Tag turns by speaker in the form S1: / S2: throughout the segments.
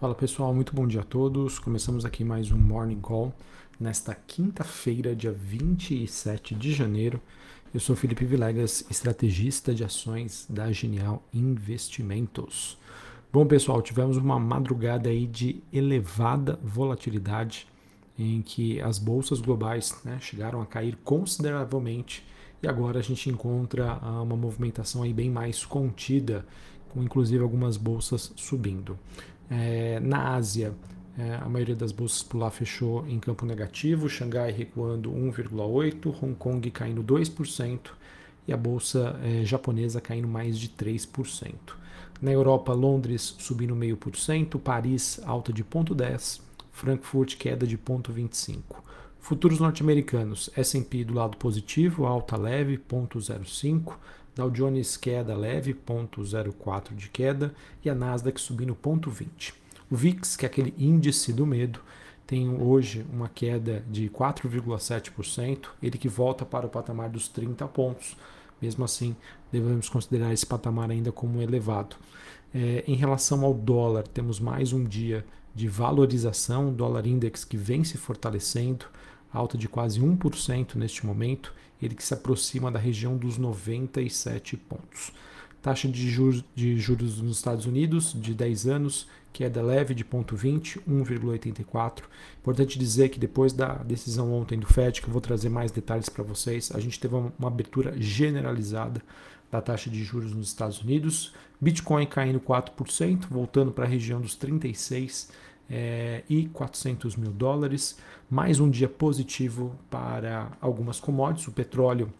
S1: Fala pessoal, muito bom dia a todos. Começamos aqui mais um Morning Call nesta quinta-feira, dia 27 de janeiro. Eu sou Felipe Vilegas, estrategista de ações da Genial Investimentos. Bom pessoal, tivemos uma madrugada aí de elevada volatilidade em que as bolsas globais né, chegaram a cair consideravelmente e agora a gente encontra ah, uma movimentação aí bem mais contida, com inclusive algumas bolsas subindo. É, na Ásia, é, a maioria das bolsas por lá fechou em campo negativo, Xangai recuando 1,8%, Hong Kong caindo 2% e a bolsa é, japonesa caindo mais de 3%. Na Europa, Londres subindo 0,5%, Paris alta de 0,10%, Frankfurt queda de 0,25%. Futuros norte-americanos, S&P do lado positivo, alta leve, 0,05%, Dow Jones queda leve, 0,04 de queda, e a Nasdaq subindo 0,20. O VIX, que é aquele índice do medo, tem hoje uma queda de 4,7%, ele que volta para o patamar dos 30 pontos. Mesmo assim, devemos considerar esse patamar ainda como elevado. É, em relação ao dólar, temos mais um dia de valorização, dólar index que vem se fortalecendo, alta de quase 1% neste momento, ele que se aproxima da região dos 97 pontos. Taxa de juros, de juros nos Estados Unidos de 10 anos, queda leve de 0,20, 1,84. Importante dizer que depois da decisão ontem do FED, que eu vou trazer mais detalhes para vocês, a gente teve uma, abertura generalizada da taxa de juros nos Estados Unidos. Bitcoin caindo 4%, voltando para a região dos 36 é, e 400 mil dólares. Mais um dia positivo para algumas commodities. O petróleo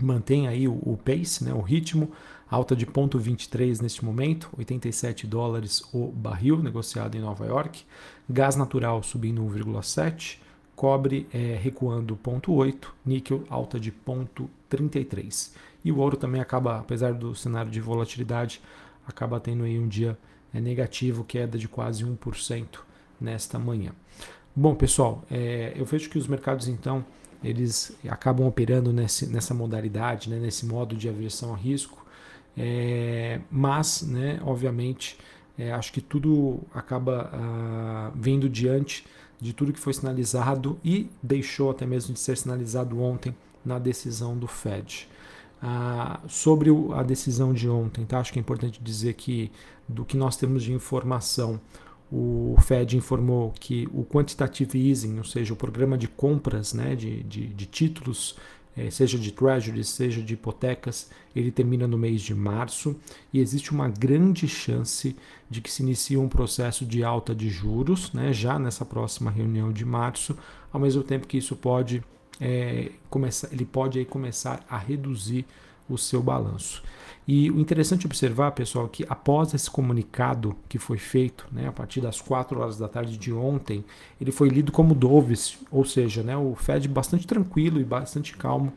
S1: mantém aí o, o pace, né, o ritmo, alta de 0,23 neste momento, 87 dólares o barril negociado em Nova York. Gás natural subindo 1,7, cobre é, recuando 0,8, níquel alta de 0,33. E o ouro também acaba, apesar do cenário de volatilidade, acaba tendo aí um dia é negativo, queda de quase 1% nesta manhã. Bom, pessoal, é, eu vejo que os mercados então eles acabam operando nesse, nessa modalidade, né, nesse modo de aversão a risco, é, mas, né, obviamente, é, acho que tudo acaba ah, vindo diante de tudo que foi sinalizado e deixou até mesmo de ser sinalizado ontem na decisão do Fed. Ah, sobre a decisão de ontem, tá? acho que é importante dizer que do que nós temos de informação, o Fed informou que o quantitative easing, ou seja, o programa de compras né, de, de, de títulos, eh, seja de treasuries, seja de hipotecas, ele termina no mês de março e existe uma grande chance de que se inicie um processo de alta de juros né, já nessa próxima reunião de março, ao mesmo tempo que isso pode é, começar, ele pode aí começar a reduzir o seu balanço. E o interessante observar, pessoal, que após esse comunicado que foi feito, né, a partir das 4 horas da tarde de ontem, ele foi lido como doves, ou seja, né, o Fed bastante tranquilo e bastante calmo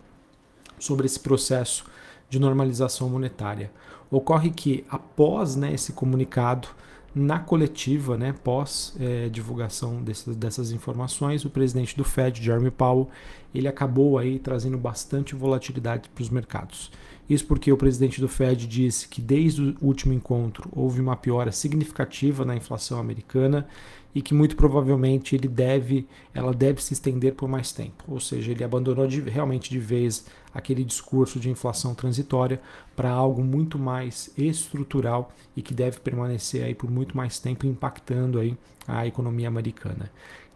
S1: sobre esse processo de normalização monetária. Ocorre que após né, esse comunicado, na coletiva, né, pós é, divulgação dessas, dessas informações, o presidente do Fed, Jeremy Powell, ele acabou aí trazendo bastante volatilidade para os mercados. Isso porque o presidente do Fed disse que desde o último encontro houve uma piora significativa na inflação americana e que muito provavelmente ele deve, ela deve se estender por mais tempo. Ou seja, ele abandonou de, realmente de vez aquele discurso de inflação transitória para algo muito mais estrutural e que deve permanecer aí por muito mais tempo impactando aí a economia americana.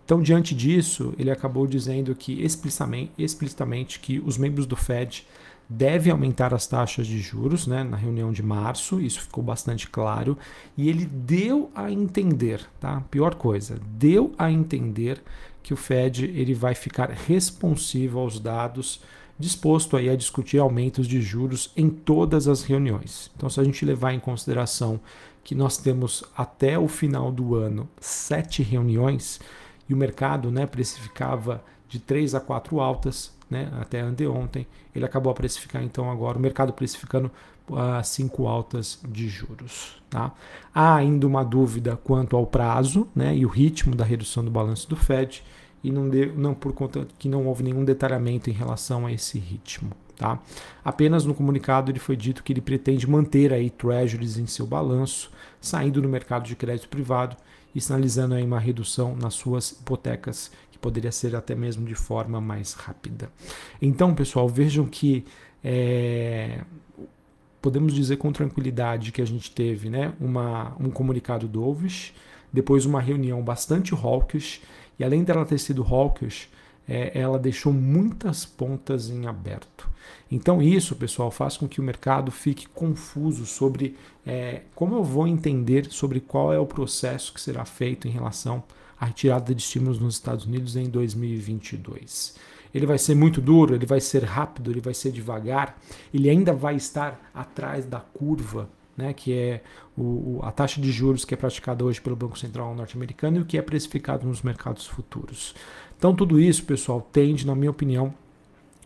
S1: Então, diante disso, ele acabou dizendo que explicitamente, explicitamente que os membros do Fed deve aumentar as taxas de juros né, na reunião de março, isso ficou bastante claro, e ele deu a entender, tá? Pior coisa, deu a entender que o Fed ele vai ficar responsivo aos dados, disposto aí a discutir aumentos de juros em todas as reuniões. Então, se a gente levar em consideração que nós temos até o final do ano sete reuniões e o mercado né, precificava de três a quatro altas, né, até anteontem, ele acabou a precificar então agora, o mercado precificando uh, cinco altas de juros. Tá? Há ainda uma dúvida quanto ao prazo né, e o ritmo da redução do balanço do Fed, e não, de, não por conta que não houve nenhum detalhamento em relação a esse ritmo. Tá? Apenas no comunicado ele foi dito que ele pretende manter aí treasuries em seu balanço, saindo no mercado de crédito privado e sinalizando aí uma redução nas suas hipotecas, que poderia ser até mesmo de forma mais rápida. Então, pessoal, vejam que é, podemos dizer com tranquilidade que a gente teve né, uma, um comunicado do Ovis, depois uma reunião bastante hawkish, e além dela ter sido hawkish, é, ela deixou muitas pontas em aberto. Então, isso, pessoal, faz com que o mercado fique confuso sobre é, como eu vou entender sobre qual é o processo que será feito em relação à retirada de estímulos nos Estados Unidos em 2022. Ele vai ser muito duro, ele vai ser rápido, ele vai ser devagar, ele ainda vai estar atrás da curva né, que é o, a taxa de juros que é praticada hoje pelo Banco Central norte-americano e o que é precificado nos mercados futuros. Então, tudo isso, pessoal, tende, na minha opinião,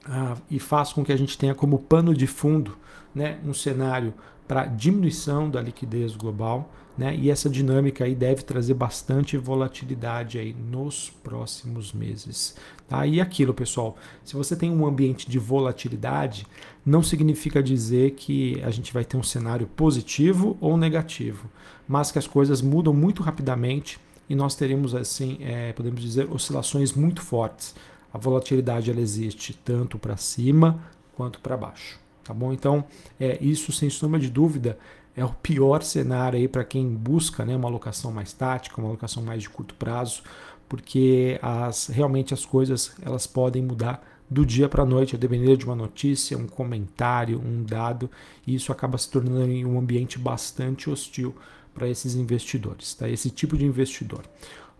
S1: a, e faz com que a gente tenha como pano de fundo né, um cenário para diminuição da liquidez global, né? E essa dinâmica aí deve trazer bastante volatilidade aí nos próximos meses. Tá? E aquilo, pessoal, se você tem um ambiente de volatilidade, não significa dizer que a gente vai ter um cenário positivo ou negativo, mas que as coisas mudam muito rapidamente e nós teremos, assim, é, podemos dizer, oscilações muito fortes. A volatilidade ela existe tanto para cima quanto para baixo. Tá bom? Então, é, isso sem sombra de dúvida é o pior cenário aí para quem busca né, uma alocação mais tática, uma alocação mais de curto prazo, porque as, realmente as coisas elas podem mudar do dia para a noite, a depender de uma notícia, um comentário, um dado, e isso acaba se tornando um ambiente bastante hostil para esses investidores, tá? esse tipo de investidor.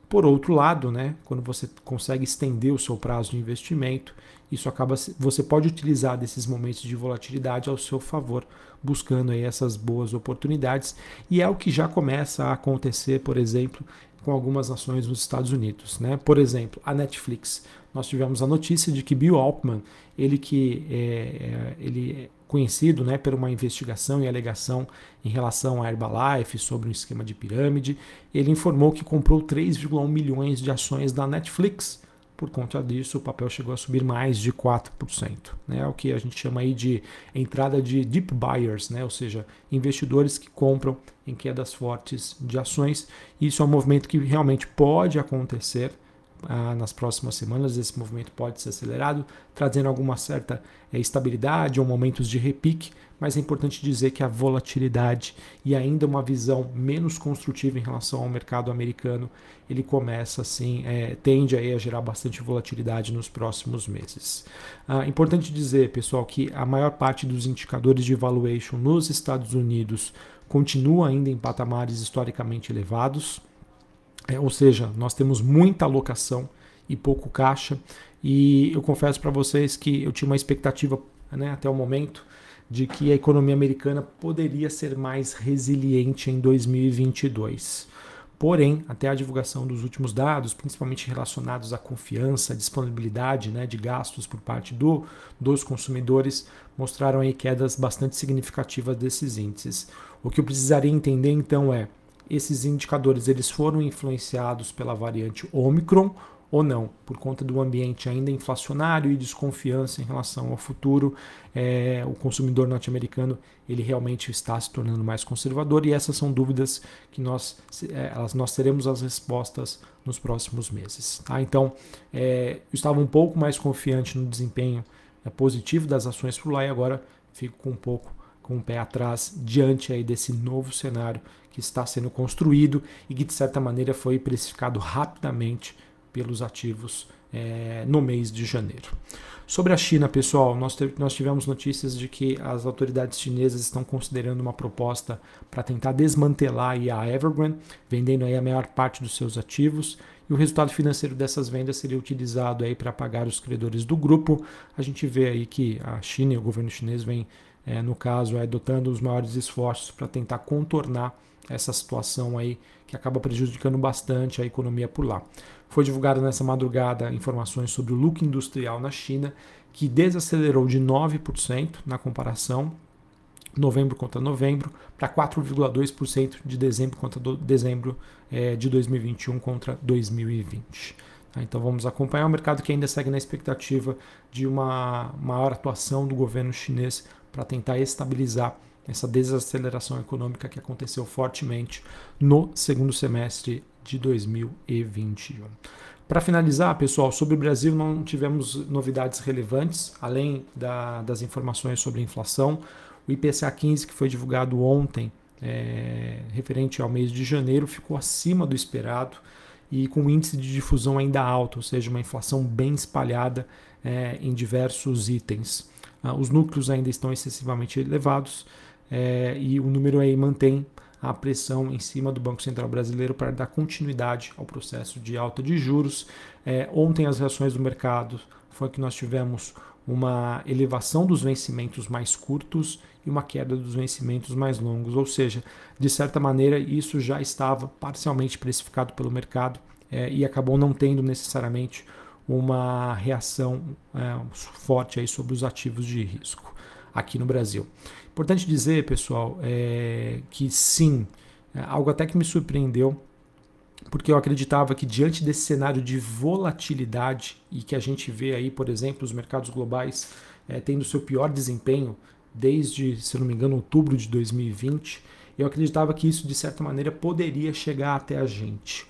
S1: Por outro lado, né, quando você consegue estender o seu prazo de investimento, isso acaba você pode utilizar desses momentos de volatilidade ao seu favor, buscando aí essas boas oportunidades, e é o que já começa a acontecer, por exemplo, com algumas ações nos Estados Unidos, né? Por exemplo, a Netflix. Nós tivemos a notícia de que Bill Altman, ele que é, é ele é conhecido né, por uma investigação e alegação em relação à Herbalife sobre um esquema de pirâmide, ele informou que comprou 3,1 milhões de ações da Netflix por conta disso, o papel chegou a subir mais de 4%, né? o que a gente chama aí de entrada de deep buyers, né? ou seja, investidores que compram em quedas fortes de ações. Isso é um movimento que realmente pode acontecer ah, nas próximas semanas. Esse movimento pode ser acelerado, trazendo alguma certa é, estabilidade ou momentos de repique, mas é importante dizer que a volatilidade e ainda uma visão menos construtiva em relação ao mercado americano, ele começa assim, é, tende aí a gerar bastante volatilidade nos próximos meses. Ah, importante dizer, pessoal, que a maior parte dos indicadores de valuation nos Estados Unidos continua ainda em patamares historicamente elevados. É, ou seja, nós temos muita alocação e pouco caixa. E eu confesso para vocês que eu tinha uma expectativa né, até o momento de que a economia americana poderia ser mais resiliente em 2022. Porém, até a divulgação dos últimos dados, principalmente relacionados à confiança, à disponibilidade né, de gastos por parte do, dos consumidores, mostraram aí quedas bastante significativas desses índices. O que eu precisaria entender então é esses indicadores eles foram influenciados pela variante Omicron ou não, por conta do ambiente ainda inflacionário e desconfiança em relação ao futuro, é, o consumidor norte-americano ele realmente está se tornando mais conservador e essas são dúvidas que nós, é, nós teremos as respostas nos próximos meses. Tá? Então, é, eu estava um pouco mais confiante no desempenho é, positivo das ações por lá e agora fico com um pouco com o pé atrás diante aí desse novo cenário que está sendo construído e que de certa maneira foi precificado rapidamente pelos ativos é, no mês de janeiro. Sobre a China, pessoal, nós, nós tivemos notícias de que as autoridades chinesas estão considerando uma proposta para tentar desmantelar a Evergrande, vendendo aí a maior parte dos seus ativos, e o resultado financeiro dessas vendas seria utilizado aí para pagar os credores do grupo. A gente vê aí que a China e o governo chinês vem é, no caso, é adotando os maiores esforços para tentar contornar essa situação aí que acaba prejudicando bastante a economia por lá. Foi divulgada nessa madrugada informações sobre o lucro industrial na China, que desacelerou de 9% na comparação novembro contra novembro para 4,2% de dezembro contra dezembro é, de 2021 contra 2020. Tá? Então vamos acompanhar o mercado que ainda segue na expectativa de uma maior atuação do governo chinês para tentar estabilizar essa desaceleração econômica que aconteceu fortemente no segundo semestre de 2021. Para finalizar, pessoal, sobre o Brasil não tivemos novidades relevantes, além da, das informações sobre inflação. O IPCA 15, que foi divulgado ontem, é, referente ao mês de janeiro, ficou acima do esperado e com índice de difusão ainda alto, ou seja, uma inflação bem espalhada é, em diversos itens. Ah, os núcleos ainda estão excessivamente elevados é, e o número aí mantém a pressão em cima do Banco Central Brasileiro para dar continuidade ao processo de alta de juros. É, ontem as reações do mercado foi que nós tivemos uma elevação dos vencimentos mais curtos e uma queda dos vencimentos mais longos, ou seja, de certa maneira isso já estava parcialmente precificado pelo mercado é, e acabou não tendo necessariamente uma reação é, forte aí sobre os ativos de risco aqui no Brasil. Importante dizer, pessoal, é, que sim, é algo até que me surpreendeu, porque eu acreditava que diante desse cenário de volatilidade e que a gente vê aí, por exemplo, os mercados globais é, tendo seu pior desempenho desde, se não me engano, outubro de 2020, eu acreditava que isso de certa maneira poderia chegar até a gente.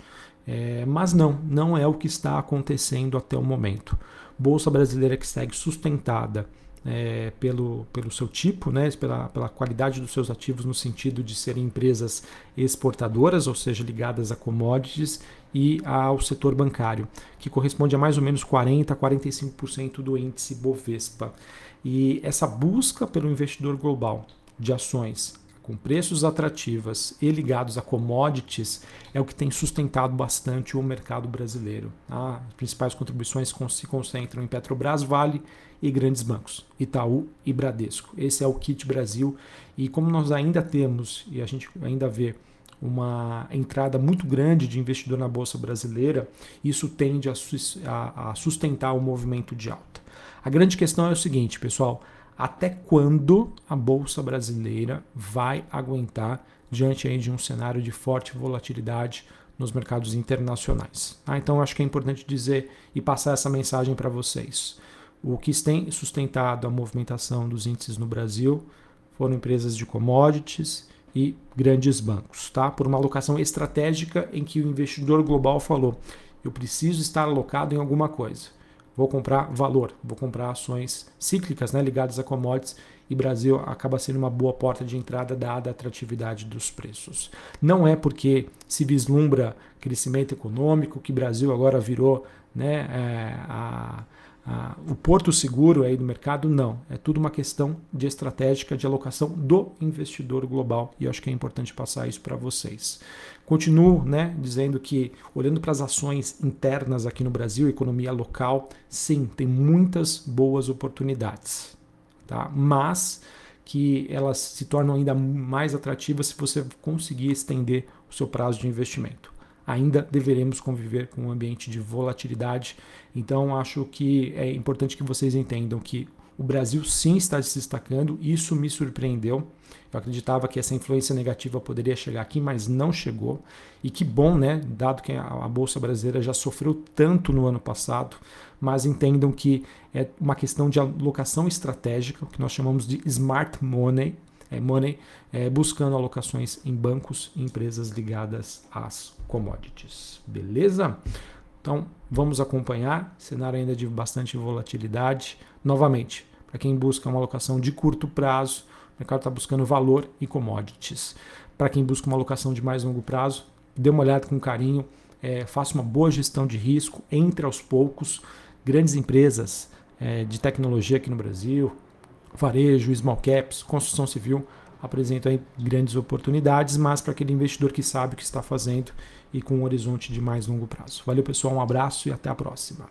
S1: É, mas não, não é o que está acontecendo até o momento. Bolsa brasileira que segue sustentada é, pelo, pelo seu tipo, né, pela, pela qualidade dos seus ativos, no sentido de serem empresas exportadoras, ou seja, ligadas a commodities, e ao setor bancário, que corresponde a mais ou menos 40% a 45% do índice Bovespa. E essa busca pelo investidor global de ações com preços atrativas e ligados a commodities é o que tem sustentado bastante o mercado brasileiro. Tá? As principais contribuições se concentram em Petrobras, Vale e grandes bancos, Itaú e Bradesco. Esse é o kit Brasil e como nós ainda temos e a gente ainda vê uma entrada muito grande de investidor na bolsa brasileira, isso tende a sustentar o movimento de alta. A grande questão é o seguinte, pessoal: até quando a bolsa brasileira vai aguentar diante aí de um cenário de forte volatilidade nos mercados internacionais. Ah, então acho que é importante dizer e passar essa mensagem para vocês. O que tem sustentado a movimentação dos índices no Brasil foram empresas de commodities e grandes bancos, tá? Por uma alocação estratégica em que o investidor global falou: eu preciso estar alocado em alguma coisa vou comprar valor, vou comprar ações cíclicas né, ligadas a commodities e Brasil acaba sendo uma boa porta de entrada dada a atratividade dos preços. Não é porque se vislumbra crescimento econômico que Brasil agora virou né, é, a ah, o porto seguro aí do mercado, não. É tudo uma questão de estratégica de alocação do investidor global e eu acho que é importante passar isso para vocês. Continuo né, dizendo que, olhando para as ações internas aqui no Brasil, economia local, sim, tem muitas boas oportunidades, tá? mas que elas se tornam ainda mais atrativas se você conseguir estender o seu prazo de investimento ainda deveremos conviver com um ambiente de volatilidade. Então, acho que é importante que vocês entendam que o Brasil sim está se destacando, isso me surpreendeu. Eu acreditava que essa influência negativa poderia chegar aqui, mas não chegou. E que bom, né? Dado que a Bolsa Brasileira já sofreu tanto no ano passado, mas entendam que é uma questão de alocação estratégica, o que nós chamamos de smart money, money, é, buscando alocações em bancos e empresas ligadas às commodities. Beleza? Então vamos acompanhar. Cenário ainda de bastante volatilidade. Novamente, para quem busca uma alocação de curto prazo, o mercado está buscando valor e commodities. Para quem busca uma alocação de mais longo prazo, dê uma olhada com carinho, é, faça uma boa gestão de risco, entre aos poucos. Grandes empresas é, de tecnologia aqui no Brasil, varejo, small caps, construção civil, apresentam grandes oportunidades, mas para aquele investidor que sabe o que está fazendo e com um horizonte de mais longo prazo. Valeu, pessoal, um abraço e até a próxima.